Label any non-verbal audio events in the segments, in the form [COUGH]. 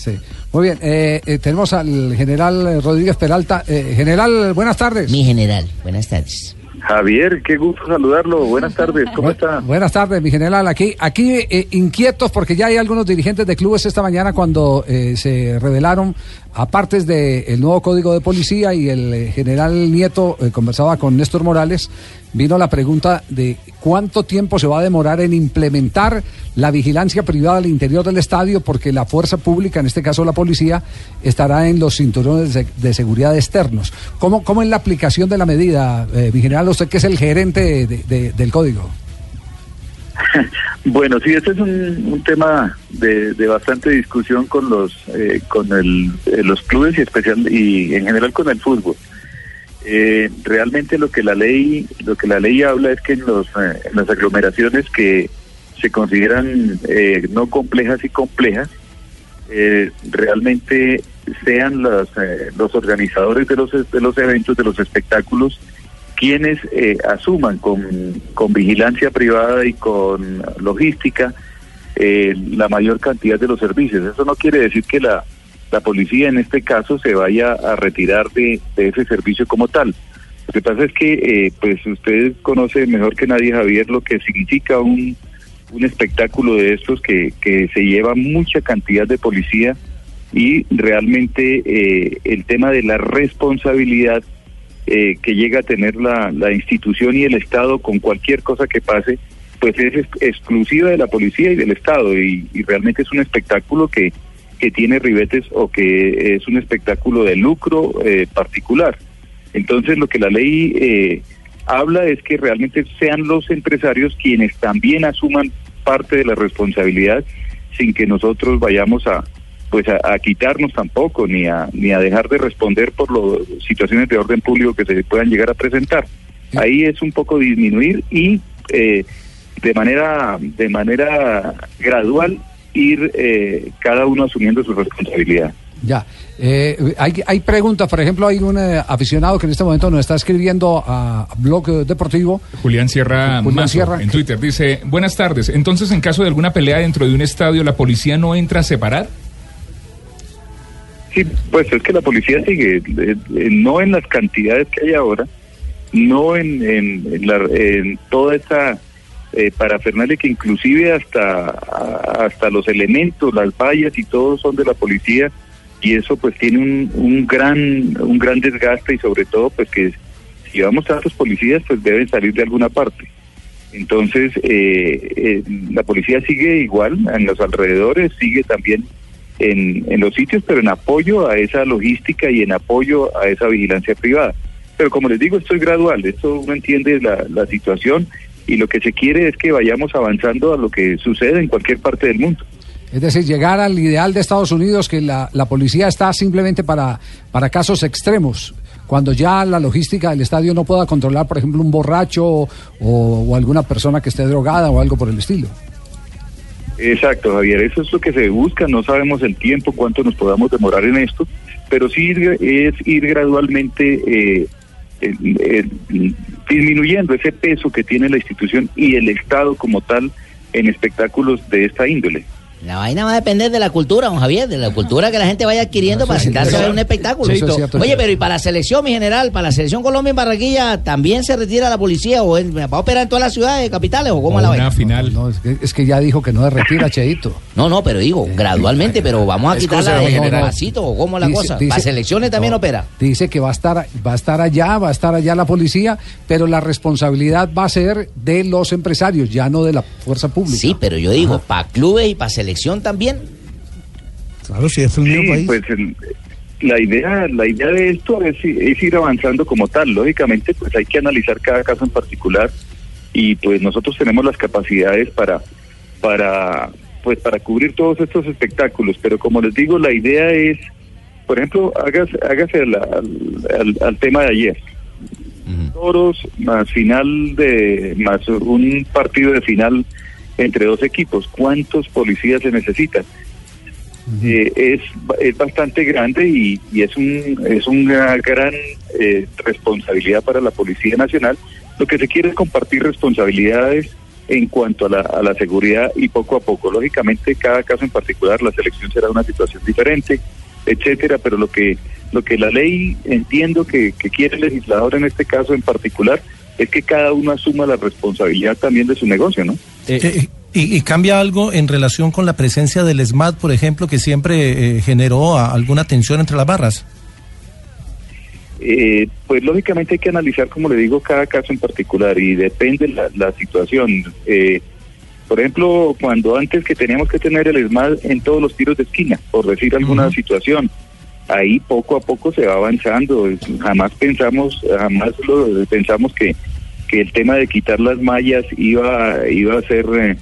Sí. Muy bien, eh, eh, tenemos al general Rodríguez Peralta. Eh, general, buenas tardes. Mi general, buenas tardes. Javier, qué gusto saludarlo. Buenas tardes, ¿cómo está? Buenas tardes, mi general. Aquí, aquí eh, inquietos porque ya hay algunos dirigentes de clubes esta mañana cuando eh, se revelaron, aparte del nuevo código de policía y el eh, general Nieto eh, conversaba con Néstor Morales, vino la pregunta de cuánto tiempo se va a demorar en implementar la vigilancia privada al interior del estadio porque la fuerza pública, en este caso la policía, estará en los cinturones de, seguridad externos. ¿Cómo, ¿Cómo es la aplicación de la medida, eh, mi general, usted que es el gerente de- del código? [LAUGHS] Bueno, sí, este es un, un tema de, de bastante discusión con los eh, con el, eh, los clubes y especial y en general con el fútbol. Eh, realmente lo que la ley lo que la ley habla es que en los eh, las aglomeraciones que se consideran eh, no complejas y complejas eh, realmente sean los eh, los organizadores de los de los eventos de los espectáculos quienes asuman con, con vigilancia privada y con logística la mayor cantidad de los servicios. Eso no quiere decir que la, la policía en este caso se vaya a retirar de, de ese servicio como tal. Lo que pasa es que, eh, pues usted conoce mejor que nadie, Javier, lo que significa un, un espectáculo de estos que, que se lleva mucha cantidad de policía y realmente eh, el tema de la responsabilidad eh, que llega a tener la, la institución y el Estado con cualquier cosa que pase, pues es ex- exclusiva de la policía y del Estado y, y realmente es un espectáculo que, que tiene ribetes o que es un espectáculo de lucro eh, particular. Entonces lo que la ley eh, habla es que realmente sean los empresarios quienes también asuman parte de la responsabilidad sin que nosotros vayamos a pues a, quitarnos tampoco ni a ni a dejar de responder por las situaciones de orden público que se puedan llegar a presentar. Ahí es un poco disminuir y eh, de manera de manera gradual ir eh, cada uno asumiendo su responsabilidad. Ya. Eh, hay, hay preguntas, por ejemplo, hay un eh, aficionado que en este momento nos está escribiendo a Blog Deportivo. Julián Sierra Julián Mazo, Sierra. en Twitter dice, buenas tardes, entonces en caso de alguna pelea dentro de un estadio, ¿la policía no entra a separar? Sí, pues es que la policía sigue, eh, eh, no en las cantidades que hay ahora, no en, en, en la- en toda esa eh, parafernalia que inclusive hasta, hasta los elementos, las vallas y todo son de la policía y eso pues tiene un, un gran un gran desgaste y sobre todo pues que si llevamos tantos policías pues deben salir de alguna parte. Entonces, eh, eh, la policía sigue igual en los alrededores, sigue también en, en los sitios, pero en apoyo a esa logística y en apoyo a esa vigilancia privada. Pero como les digo, esto es gradual, esto uno entiende la, la situación y lo que se quiere es que vayamos avanzando a lo que sucede en cualquier parte del mundo. Es decir, llegar al ideal de Estados Unidos, que la, la policía está simplemente para, para casos extremos, cuando ya la logística del estadio no pueda controlar, por ejemplo, un borracho o, o alguna persona que esté drogada o algo por el estilo. Exacto, Javier, eso es lo que se busca, no sabemos el tiempo, cuánto nos podamos demorar en esto, pero sí es ir gradualmente eh, eh, eh, disminuyendo ese peso que tiene la institución y el Estado como tal en espectáculos de esta índole. La vaina va a depender de la cultura, don Javier, de la cultura que la gente vaya adquiriendo para sentarse a ver un espectáculo. es Oye, pero y para la selección, mi general, para la selección Colombia en Barranquilla, ¿también se retira la policía o va a operar en todas las ciudades capitales o cómo O es la una vaina? final. No, es, que, es que ya dijo que no se retira, Cheito. No, no, pero digo, gradualmente, pero vamos a quitarla de general. pasito o cómo es la Dice- cosa. dice- ¿Para selecciones también no, opera? Dice que va a estar va a estar allá, va a estar allá la policía, pero la responsabilidad va a ser de los empresarios, ya no de la fuerza pública. Sí, pero yo digo, para clubes y para selección también. Claro, si es el mismo Sí, país. pues el- la idea, la idea de esto es, es ir avanzando como tal. Lógicamente, pues hay que analizar cada caso en particular y pues nosotros tenemos las capacidades para, para, pues para cubrir todos estos espectáculos. Pero como les digo, la idea es, por ejemplo, hágase, hágase la- al, al- al tema de ayer. Toros más final de más un partido de final entre dos equipos. ¿Cuántos policías se necesitan? eh, es, es bastante grande y, y es un es una gran eh, responsabilidad para la Policía Nacional. Lo que se quiere es compartir responsabilidades en cuanto a la, a la seguridad y poco a poco. Lógicamente, cada caso en particular, la selección será una situación diferente, etcétera, pero lo que lo que la ley entiendo que, que quiere el legislador en este caso en particular es que cada uno asuma la responsabilidad también de su negocio, ¿no? Eh, y, y cambia algo en relación con la presencia del SMAT, por ejemplo, que siempre eh, generó a- alguna tensión entre las barras. Eh, pues lógicamente hay que analizar, como le digo, cada caso en particular y depende la, la situación. Eh, por ejemplo, cuando antes que teníamos que tener el ESMAD en todos los tiros de esquina, por decir alguna situación, ahí poco a poco se va avanzando. Jamás pensamos, jamás lo, pensamos que, que el tema de quitar las mallas iba, iba a ser... eh,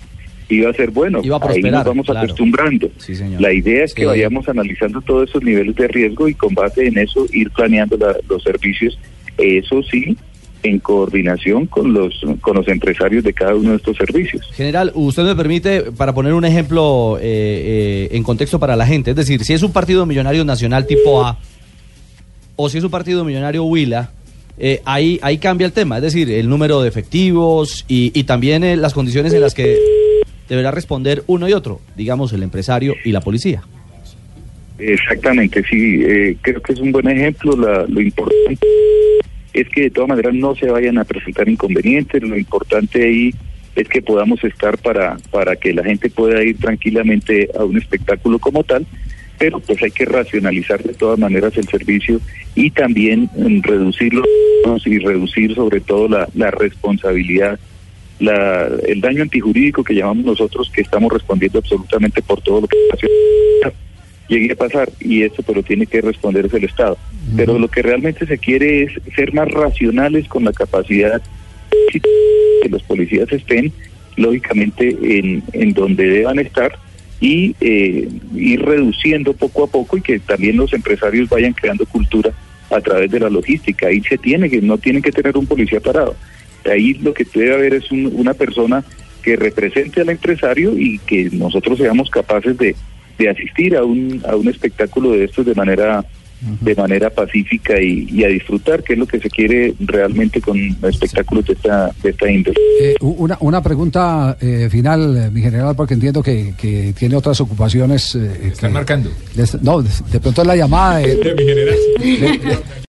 iba a ser bueno. Iba a Ahí nos vamos claro. acostumbrando. Sí. La idea es que Sí. vayamos analizando todos esos niveles de riesgo y con base en eso ir planeando la- los servicios, eso sí, en coordinación con los con los empresarios de cada uno de estos servicios. General, usted me permite, para poner un ejemplo eh, eh, en contexto para la gente, es decir, si es un partido millonario nacional tipo A o si es un partido millonario Huila, eh, ahí, ahí cambia el tema, es decir, el número de efectivos y, y también eh, las condiciones en las que deberá responder uno y otro, digamos el empresario y la policía. Exactamente, sí, eh, creo que es un buen ejemplo. La- lo importante es que de todas maneras no se vayan a presentar inconvenientes. Lo importante ahí es que podamos estar para, para que la gente pueda ir tranquilamente a un espectáculo como tal, pero pues hay que racionalizar de todas maneras el servicio y también mm, reducirlo y reducir sobre todo la, la responsabilidad, la, el daño antijurídico que llamamos nosotros, que estamos respondiendo absolutamente por todo lo que llegue a pasar y esto pero tiene que responder es el Estado. Pero lo que realmente se quiere es ser más racionales con la capacidad que los policías estén lógicamente en, en donde deban estar y eh, ir reduciendo poco a poco y que también los empresarios vayan creando cultura a través de la logística. Ahí se tiene que, no tienen que tener un policía parado. Ahí lo que debe haber es un- una persona que represente al empresario y que nosotros seamos capaces de, de asistir a un, a un espectáculo de estos de manera de manera pacífica y, y a disfrutar, que es lo que se quiere realmente con espectáculos de esta, de esta índole. Eh, una, una pregunta eh, final, eh, mi general, porque entiendo que, que tiene otras ocupaciones. eh, Están que- marcando. les- no, de, de pronto es la llamada de, [LAUGHS] Mi general.